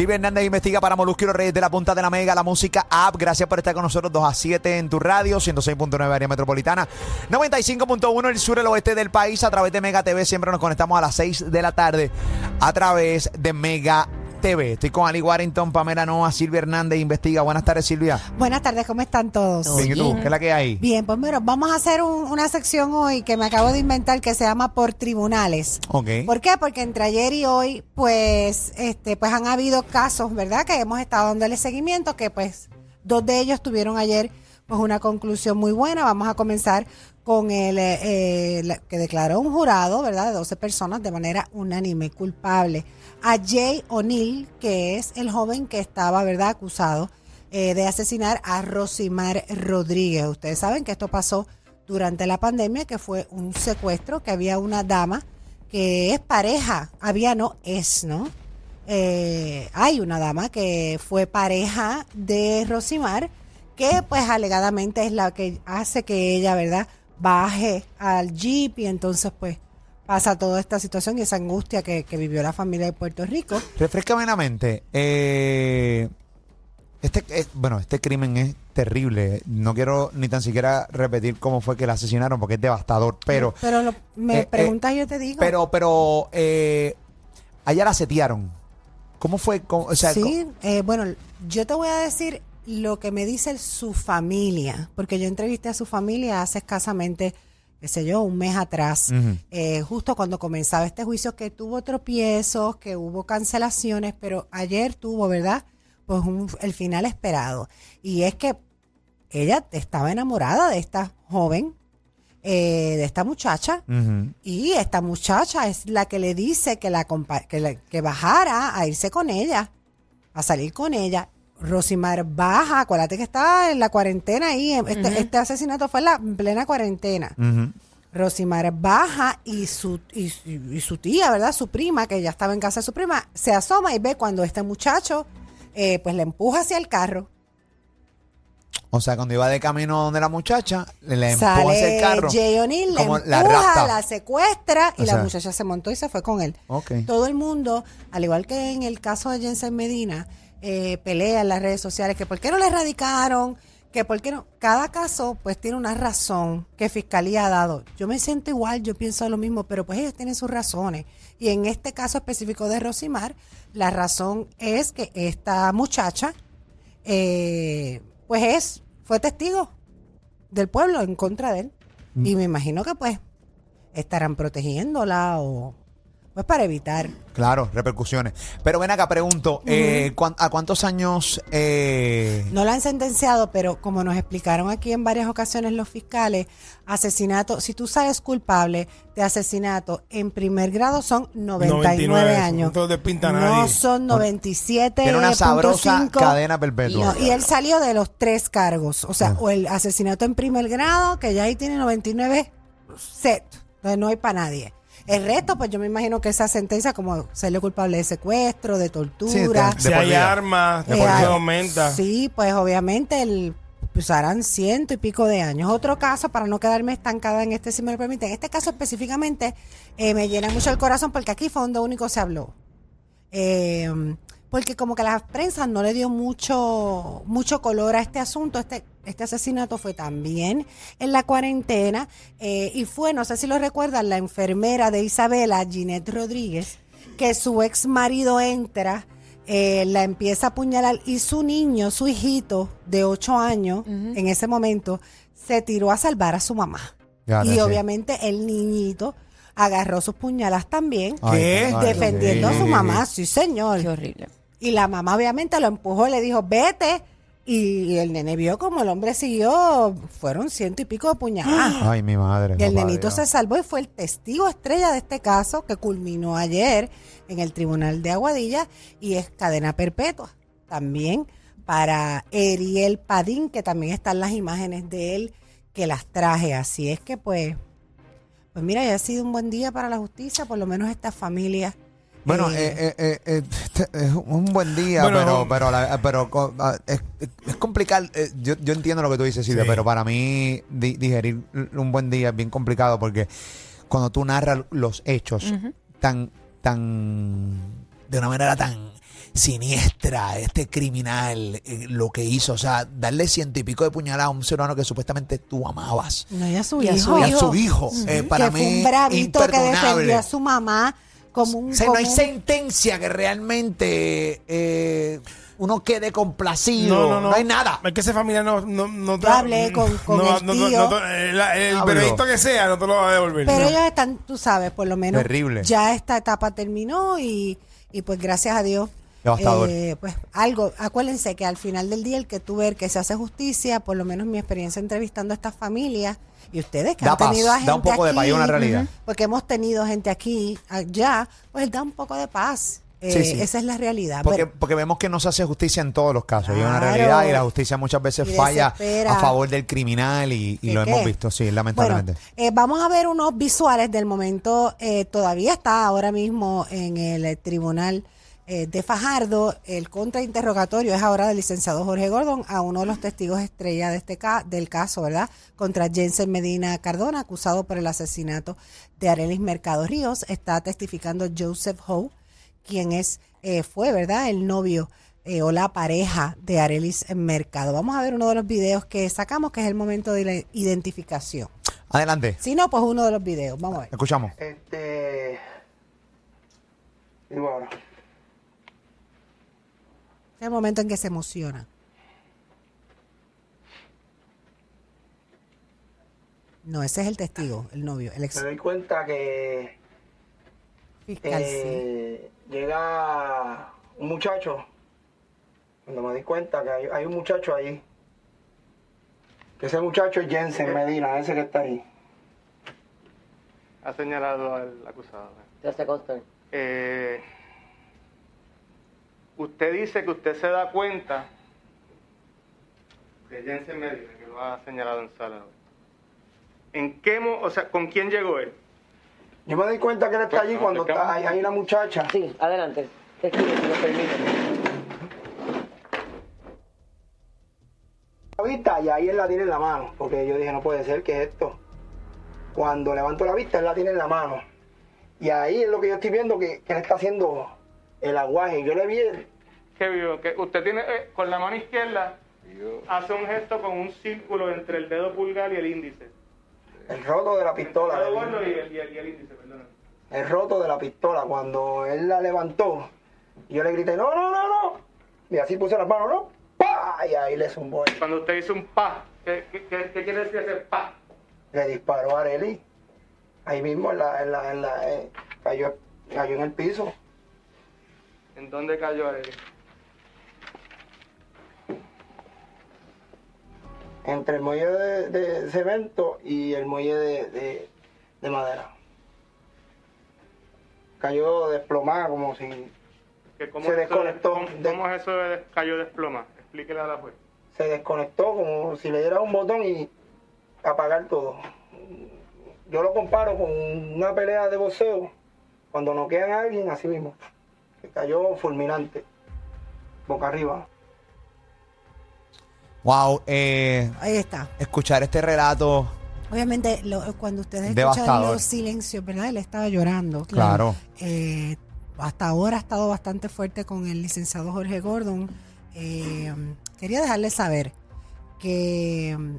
Silvia Hernández investiga para los Reyes de la Punta de la Mega, la música app. Gracias por estar con nosotros 2 a 7 en tu radio, 106.9 área metropolitana, 95.1 el sur, el oeste del país. A través de Mega TV siempre nos conectamos a las 6 de la tarde a través de Mega TV. Estoy con Ali Warrington, Pamela Noa, Silvia Hernández investiga. Buenas tardes, Silvia. Buenas tardes, ¿cómo están todos? Bien, ¿y tú? ¿Qué es la que hay? Bien, pues mira, vamos a hacer un- una sección hoy que me acabo de inventar que se llama por tribunales. Ok. ¿Por qué? Porque entre ayer y hoy, pues, este, pues han habido casos, ¿verdad? Que hemos estado dándole seguimiento, que pues dos de ellos tuvieron ayer pues una conclusión muy buena. Vamos a comenzar con el eh, eh, que declaró un jurado, ¿verdad? De 12 personas de manera unánime culpable a Jay O'Neill, que es el joven que estaba, ¿verdad?, acusado eh, de asesinar a Rosimar Rodríguez. Ustedes saben que esto pasó durante la pandemia, que fue un secuestro, que había una dama que es pareja, había no es, ¿no? Eh, hay una dama que fue pareja de Rosimar, que pues alegadamente es la que hace que ella, ¿verdad?, baje al jeep y entonces pues pasa toda esta situación y esa angustia que, que vivió la familia de Puerto Rico. Refrescame la mente. Eh, este, eh, bueno, este crimen es terrible. No quiero ni tan siquiera repetir cómo fue que la asesinaron porque es devastador. Pero, Pero lo- me eh, preguntas y yo te digo. pero, pero, eh, allá la setearon. ¿Cómo fue? ¿Cómo- o sea, sí, eh, bueno, yo te voy a decir lo que me dice su familia, porque yo entrevisté a su familia hace escasamente, qué sé yo, un mes atrás, eh, justo cuando comenzaba este juicio, que tuvo tropiezos, que hubo cancelaciones, pero ayer tuvo, ¿verdad? Pues un- el final esperado. Y es que ella estaba enamorada de esta joven, eh, de esta muchacha, y esta muchacha es la que le dice que la compa- que, la- que bajara a irse con ella, a salir con ella. Rosimar baja, acuérdate que estaba en la cuarentena ahí. Este, este asesinato fue en la en plena cuarentena. Rosimar baja y su, y, su- y su tía, ¿verdad? Su prima, que ya estaba en casa de su prima, se asoma y ve cuando este muchacho eh, pues le empuja hacia el carro. O sea, cuando iba de camino donde la muchacha, le empujó hacia el carro. Jay O'Neill, le empuja, la secuestra y O la sea. muchacha se montó y se fue con él. Ok. Todo el mundo, al igual que en el caso de Jensen Medina, eh, pelea en las redes sociales que por qué no le erradicaron, que por qué no. Cada caso pues tiene una razón que Fiscalía ha dado. Yo me siento igual, yo pienso lo mismo, pero pues ellos tienen sus razones. Y en este caso específico de Rosimar, la razón es que esta muchacha eh, pues es, fue testigo del pueblo en contra de él. Y me imagino que pues estarán protegiéndola o pues para evitar. Claro, repercusiones. Pero ven acá, pregunto, eh, ¿cuán- ¿a cuántos años? eh, No la han sentenciado, pero como nos explicaron aquí en varias ocasiones los fiscales, asesinato, si tú sabes culpable de asesinato en primer grado son 99, 99, años. no te pinta no nadie. son 97. Tiene una sabrosa cadena perpetua. No, y él salió de los tres cargos. O sea, Ah. o el asesinato en primer grado, que ya ahí tiene 99 set. Entonces no hay para nadie. El resto, pues yo me imagino que esa sentencia, como salió culpable de secuestro, de tortura. Sí, de- Si hay armas, De de por aumenta. Sí, pues obviamente el, pues harán ciento y pico de años. Otro caso, para no quedarme estancada en este, si me lo permiten, en este caso específicamente eh, me llena mucho el corazón porque aquí fue donde único se habló. Eh, porque como que la prensa no le dio mucho, mucho color a este asunto. Este, este asesinato fue también en la cuarentena eh, y fue, no sé si lo recuerdan, la enfermera de Isabela, Ginette Rodríguez, que su ex marido entra, eh, la empieza a apuñalar y su niño, su hijito de 8 años, en ese momento, se tiró a salvar a su mamá. Ya, y sí. obviamente el niñito agarró sus puñalas también, defendiendo a su mamá, sí señor. Qué horrible. Y la mamá obviamente lo empujó y le dijo, vete. Y el nene vio como el hombre siguió, fueron ciento y pico de puñaladas. Ay, mi madre. Y el nenito se salvó y fue el testigo estrella de este caso que culminó ayer en el Tribunal de Aguadilla y es cadena perpetua. También para Eriel Padín, que también están las imágenes de él que las traje. Así es que pues, pues mira, ya ha sido un buen día para la justicia, por lo menos esta familia. Bueno, eh, eh, eh, eh, este es un buen día, Bueno, pero pero la- pero ah, es, es complicado. eh, Yo, yo entiendo lo que tú dices, Silvia, Sí. pero para mí di- digerir un buen día es bien complicado porque cuando tú narras los hechos tan tan de una manera tan siniestra, este criminal, eh, lo que hizo, o sea, darle ciento y pico de puñalada a un ser humano que supuestamente tú amabas. No, y a su Y hijo. Y a su hijo, eh, para que mí, fue un bravito que defendió a su mamá como un... O sea, no hay como un- sentencia que realmente eh, uno quede complacido. No, no, no. hay nada. Es que ese familiar no, no, no te Yo hablé con- con no, el no, no, tío. no el, el veredicto que sea no te lo va a devolver. Pero No. ellos están, tú sabes, por lo menos Terrible. ya esta etapa terminó y, y pues gracias a Dios. Devastador. eh, pues algo, acuérdense que al final del día el que tú ver que se hace justicia, por lo menos mi experiencia entrevistando a estas familias y ustedes que Da han paz, tenido a gente da un poco de aquí, paz, y una realidad. porque hemos tenido gente aquí, allá, pues da un poco de paz. Eh, Sí, sí. Esa es la realidad. Porque, Bueno, porque vemos que no se hace justicia en todos los casos. Y es una Claro. realidad y la justicia muchas veces Y falla a favor del criminal y, y ¿De lo qué? hemos visto, sí, lamentablemente. Bueno, eh, vamos a ver unos visuales del momento. eh, todavía está ahora mismo en el tribunal eh, de Fajardo. El contrainterrogatorio es ahora del licenciado Jorge Gordon a uno de los testigos estrella de este ca- del caso, ¿verdad? Contra Jensen Medina Cardona, acusado por el asesinato de Arelis Mercado Ríos. Está testificando Joseph Howe, quien es eh, fue, ¿verdad? El novio eh, o la pareja de Arelis Mercado. Vamos a ver uno de los videos que sacamos, que es el momento de la identificación. Adelante, Si no, pues uno de los videos. Vamos a ver. escuchamos. Este. Digo ahora. Es el momento en que se emociona. No, ese es el testigo, el novio, el Me ex doy cuenta que fiscal. sí. eh, llega un muchacho. Cuando me di cuenta que hay, hay un muchacho ahí. Que ese muchacho es Jensen Medina, ese que está ahí. ha señalado al acusado. Ya se consta. Eh, usted dice que usted se da cuenta de Jensen Medina, que lo ha señalado en sala. ¿En qué, mo- o sea, con quién llegó él? Yo me doy cuenta que él está allí cuando está, hay, hay una muchacha. Sí, adelante. Te escribo, si lo permite. la vista y ahí él la tiene en la mano. Porque yo dije, no puede ser, ¿qué es esto? Cuando levanto la vista, él la tiene en la mano. Y ahí es lo que yo estoy viendo que, que él está haciendo el aguaje. Yo le vi el- ¿Qué vio? Que usted tiene eh, con la mano izquierda hace un gesto con un círculo entre el dedo pulgar y el índice. el roto de la pistola. El gordo y el, y el- y el índice, perdón. el roto de la pistola. Cuando él la levantó, yo le grité, no, no, no, no. Y así puse las manos, no. ¡Pah! Y ahí le zumbó. él. Cuando usted hizo un pa, ¿qué, qué, qué- qué quiere decir ese pa? Le disparó a Arely. Ahí mismo en la, en la, en la, eh, cayó, cayó en el piso. ¿En dónde cayó él? Entre el muelle de, de cemento y el muelle de, de- de madera. Cayó desplomada como si cómo Se eso- desconectó ¿Cómo, es eso de cayó desploma? Explíquele a la juez. se desconectó, como si le diera un botón y apagar todo. Yo lo comparo con una pelea de boxeo, cuando noquean a alguien, así mismo. Que cayó fulminante, boca arriba. Wow, eh, Ahí está. escuchar este relato, Obviamente, lo- cuando ustedes Devastador. escuchan los silencios, ¿verdad? Él estaba llorando. Claro. Eh, hasta ahora ha estado bastante fuerte con el licenciado Jorge Gordon. Eh, quería dejarles saber que mm,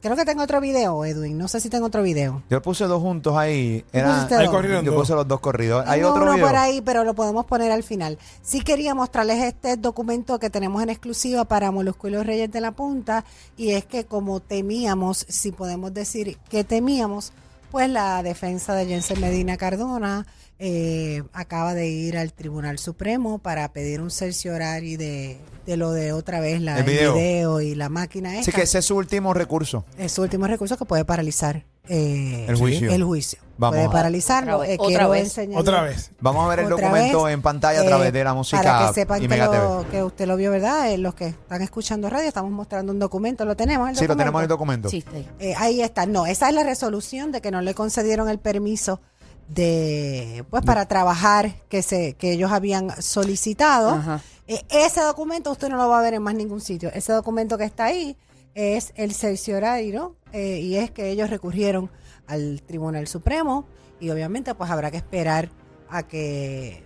creo que tengo otro video, Edwin. No sé si tengo otro video. yo puse dos juntos ahí. Era, pusiste Ahí dos? corrieron yo dos. puse los dos corridos. Hay otro uno video. por ahí, pero lo podemos poner al final. Sí quería mostrarles este documento que tenemos en exclusiva para Molusco y los Reyes de la Punta, y es que como temíamos, si podemos decir que temíamos, pues la defensa de Jensen Medina Cardona eh, acaba de ir al Tribunal Supremo para pedir un cerciorario de, de lo de otra vez la, El video. video y la máquina Así esta. que ese es su último recurso. Es su último recurso que puede paralizar eh, El juicio. el juicio. Vamos puede a- paralizarlo. Otra vez, Eh, otra quiero vez. Otra vez. Vamos a ver el documento vez, en pantalla a eh, través de la música Para que sepan y que, lo- que usted lo vio, ¿verdad? Eh, los que están escuchando radio, estamos mostrando un documento. ¿Lo tenemos? El Sí, lo documento? tenemos en el documento. Sí. Eh, ahí está. No, esa es la resolución de que no le concedieron el permiso de pues para trabajar que se que ellos habían solicitado. Eh, ese documento usted no lo va a ver en más ningún sitio. Ese documento que está ahí es el cerciorario eh, y es que ellos recurrieron al Tribunal Supremo y obviamente pues habrá que esperar a que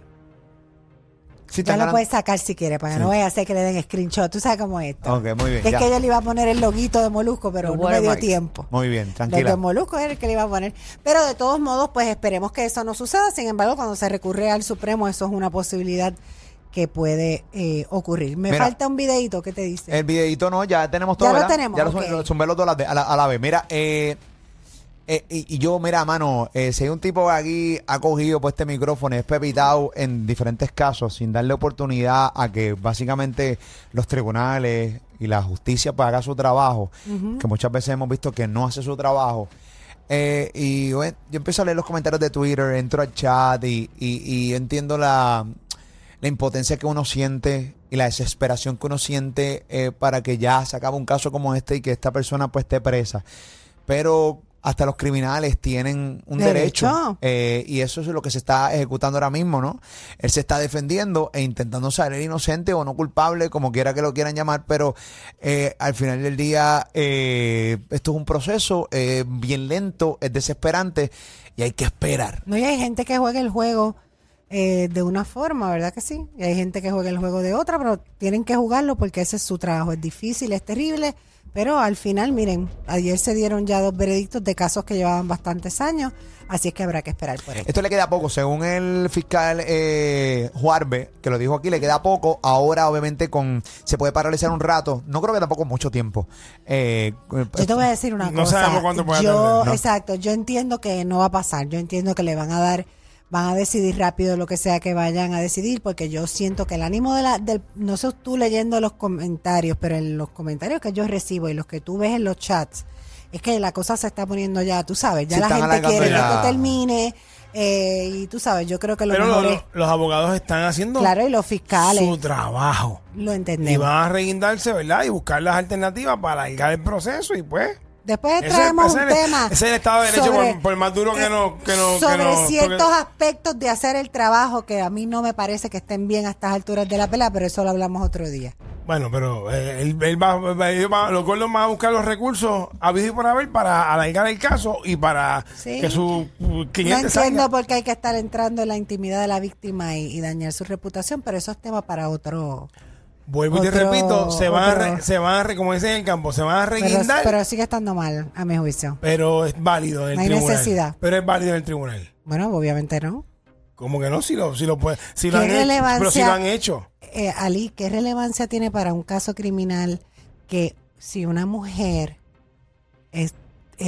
Sí, Ya lo puedes sacar si quieres, para que no vaya a hacer que le den screenshot. Tú sabes cómo es esto. Ok, muy bien. Es ya. que yo le iba a poner el loguito de Molusco, pero no me dio tiempo. Muy bien, Los tranquila. de Molusco es el que le iba a poner. Pero de todos modos, pues esperemos que eso no suceda. Sin embargo, cuando se recurre al Supremo, eso es una posibilidad que puede eh, ocurrir. Me Mira. falta un videito, ¿qué te dice? El videito no, ya tenemos todo. Ya lo tenemos, Ya lo ok. sum- zumbé los dos a la, vez- a la- a la vez. Mira, eh, eh, y, y yo, mira, mano, eh, si hay un tipo que aquí ha cogido pues, este micrófono y es pepitado en diferentes casos sin darle oportunidad a que básicamente los tribunales y la justicia pues, haga su trabajo, que muchas veces hemos visto que no hace su trabajo. Eh, y bueno, yo empiezo a leer los comentarios de Twitter, entro al chat y, y- y entiendo la, la impotencia que uno siente y la desesperación que uno siente eh, para que ya se acabe un caso como este y que esta persona pues esté presa. Pero hasta los criminales tienen un derecho, Derecho. eh, y eso es lo que se está ejecutando ahora mismo, ¿no? Él se está defendiendo e intentando salir inocente o no culpable, como quiera que lo quieran llamar, pero eh, al final del día eh, esto es un proceso eh, bien lento, es desesperante y hay que esperar. No, y hay gente que juega el juego eh, de una forma, ¿verdad que sí? Y hay gente que juega el juego de otra, pero tienen que jugarlo porque ese es su trabajo. Es difícil, es terrible, pero al final, miren, ayer se dieron ya dos veredictos de casos que llevaban bastantes años, así es que habrá que esperar por esto. Esto le queda poco, según el fiscal eh, Juarbe, que lo dijo aquí, le queda poco. Ahora, obviamente, con se puede paralizar un rato. No creo que tampoco mucho tiempo. Eh, Yo te voy a decir una No cosa. sabemos cuánto puede yo, ¿no? Exacto, yo entiendo que no va a pasar. Yo entiendo que le van a dar, van a decidir rápido lo que sea que vayan a decidir, porque yo siento que el ánimo de la, del, no sé tú leyendo los comentarios, pero en los comentarios que yo recibo y los que tú ves en los chats, es que la cosa se está poniendo ya, tú sabes, ya la gente quiere que esto termine, eh, y tú sabes, yo creo que lo Pero mejor los, es, los abogados están haciendo claro, y los fiscales, su trabajo. lo Y entendemos. van a reguindarse, ¿verdad? Y buscar las alternativas para alargar el proceso y pues... Después traemos ese un tema. Ese es el Estado de Derecho, sobre- por, por más duro que no... Que no que sobre no- ciertos porque- aspectos de hacer el trabajo que a mí no me parece que estén bien a estas alturas de la pelea, pero eso lo hablamos otro día. Bueno, pero eh, él, él va, va- ellos van- los gordos van a buscar los recursos a y por haber para alargar el caso y para Sí. que su uh, No cliente entiendo por qué hay que estar entrando en la intimidad de la víctima y, y dañar su reputación, pero eso es tema para otro. Vuelvo y te otro- repito, se van, a otro- re- se van a, re- como dicen en el campo, se van a Pero, reguindar, pero, pero sigue estando mal, a mi juicio. es válido en el No hay tribunal. necesidad. Pero es válido en el tribunal. Bueno, obviamente no. Como que no, si lo, si lo puede, si lo ¿Qué han hecho, pero si lo han hecho. Eh, Ali, ¿qué relevancia tiene para un caso criminal que si una mujer es-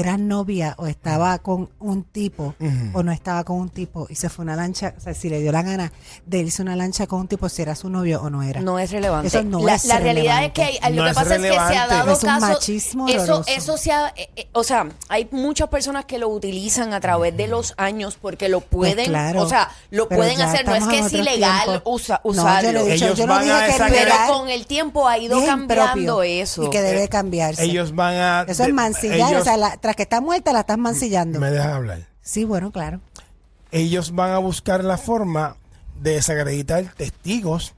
era novia o estaba con un tipo o no estaba con un tipo y se fue una lancha, o sea, si le dio la gana de irse una lancha con un tipo, si era su novio o no era? No es relevante. Eso no la, es la realidad es que eh, lo No que es pasa es que se ha dado Es un casos. machismo eso, horroroso. eso se ha. eh, eh, o sea, hay muchas personas que lo utilizan a través de los años porque lo pueden. Pues claro, o sea, lo pueden hacer. No es que es ilegal usa- No, yo usarlo. no he dicho, Ellos yo van dije a que pero con el tiempo ha ido cambiando impropio eso. y que debe cambiarse. Ellos van a... eso es mancillar, ellos- o sea, la- tras que está muerta la estás mancillando. Me dejas hablar. Sí, bueno, claro. ellos van a buscar la forma de desacreditar testigos,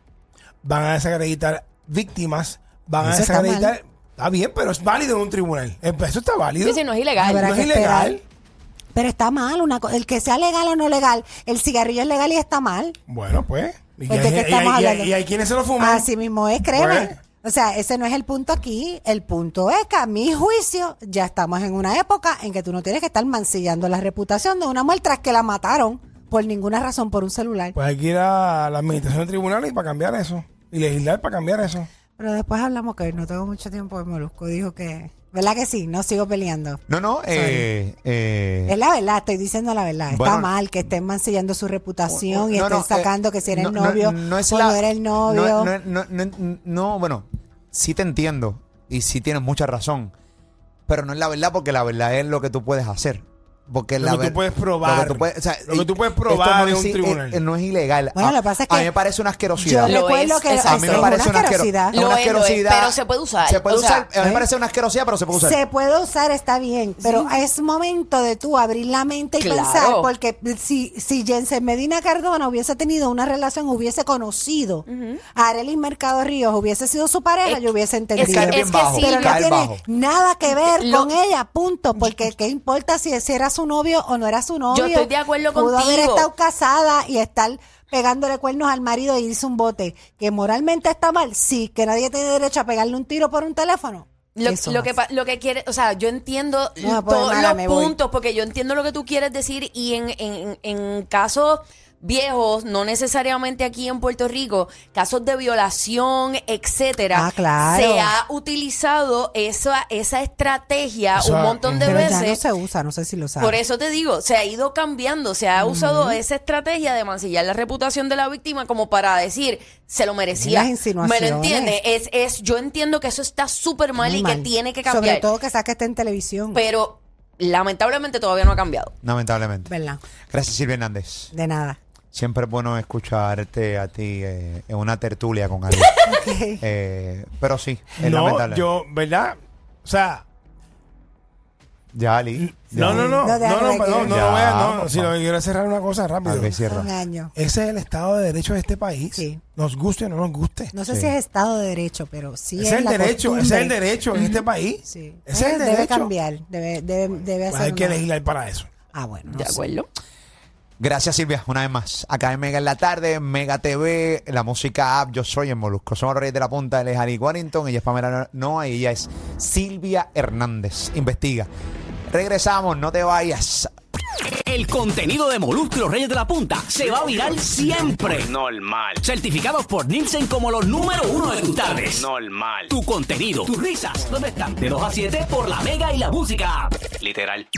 van a desacreditar víctimas, van a está desacreditar... Está bien, pero es válido en un tribunal. Eso está válido. Sí, sí, no es ilegal. No es esperar. ilegal. Pero está mal, una el que sea legal o no legal, el cigarrillo es legal y está mal. Bueno, pues. Y, Pues, hay, ¿de qué y hay- y hay- y hay quienes se lo fuman. Así mismo es, créeme. Pues. O sea, ese no es el punto aquí. El punto es que a mi juicio ya estamos en una época en que tú no tienes que estar mancillando la reputación de una mujer tras que la mataron por ninguna razón por un celular. Pues hay que ir a la administración de tribunales para cambiar eso. Y legislar para cambiar eso. Pero después hablamos que no tengo mucho tiempo. El Molusco dijo que... ¿Verdad que sí? No sigo peleando. No, no, eh, eh, Es la verdad, estoy diciendo la verdad. Está Bueno, mal que estén mancillando su reputación y estén no, sacando eh, que si era el no, novio no, es o la- el novio. No, no, no, no, no, bueno, sí te entiendo y sí tienes mucha razón, pero no es la verdad porque la verdad es lo que tú puedes hacer. Porque Lo la que tú puedes probar. Lo que tú puedes, o sea, Lo que tú puedes esto probar no en es un i- tribunal. eh, no es ilegal. Bueno, a, lo que pasa es a mí que me parece una asquerosidad. Yo Lo recuerdo es, que exacto. a mí me es parece una una, asquero- asquerosidad. es una Lo es, lo es, asquerosidad. pero se puede usar, Se puede o sea, usar. A mí me ¿eh? parece una asquerosidad, pero se puede usar. Se puede usar, está bien, pero es momento de tú abrir la mente y Claro. pensar, porque si, si Jensen Medina Cardona hubiese tenido una relación, hubiese conocido a Arelis Mercado Ríos, hubiese sido su pareja, Es- yo hubiese es entendido. que- es que bajo, sí, pero no caer tiene bajo. nada que ver Lo- con ella, punto, porque qué importa si, si era su novio o no era su novio. estoy de acuerdo Pudo haber contigo. estado casada y estar pegándole cuernos al marido y irse un bote, que moralmente está mal, sí, que nadie tiene derecho a pegarle un tiro por un teléfono. Lo, que, lo que quiere, o sea, yo entiendo No, todos los voy. puntos, porque yo entiendo lo que tú quieres decir y en, en, en casos viejos, no necesariamente aquí en Puerto Rico, casos de violación, etcétera, Ah, claro. se ha utilizado esa, esa estrategia un montón de Pero ya no veces. se usa, no sé si lo sabes. Por eso te digo, se ha ido cambiando, se ha usado esa estrategia de mancillar la reputación de la víctima como para decir, se lo merecía. Las ¿Me lo entiendes? Es, es, yo entiendo que eso está súper mal Muy y que tiene que Sobre cambiar. todo que saque este en televisión. Pero lamentablemente todavía no ha cambiado. Lamentablemente. ¿Verdad? Gracias, Silvia Hernández. De nada. Siempre es bueno escucharte a ti eh, en una tertulia con alguien. Ok. Eh, pero sí, es No, lamentable. yo, ¿verdad? O sea, Ya, Ali. no, no, no, No, no, no, no, que- no, no, Ya, lo voy a- no, por si no favor. quiero cerrar una cosa rápido. Ok, cierra. Un año. Ese es el Estado de Derecho de este país. Sí. Nos guste o no nos guste. No sé Sí. si es Estado de Derecho, pero sí ese es es el la derecho, ese es el costumbre. derecho en este país. Sí. Ese es el debe derecho. cambiar, debe, debe, debe Pues hacer hay que una- legislar para eso. Ah, bueno. no ¿De sé. acuerdo? Gracias, Silvia, una vez más. Acá en Mega en la tarde, Mega TV, la música app. Yo soy en Molusco. Somos los Reyes de la Punta. Él es Ari Warrington. Ella es Pamela Noa y ella es Silvia Hernández. Investiga. Regresamos, no te vayas. El contenido de Molusco y los Reyes de la Punta se va a viral siempre. Normal. Certificados por Nielsen como los número uno de tus tardes. Normal. Tu contenido, tus risas, ¿dónde están? De 2 a 7 por la Mega y la Música. Literal.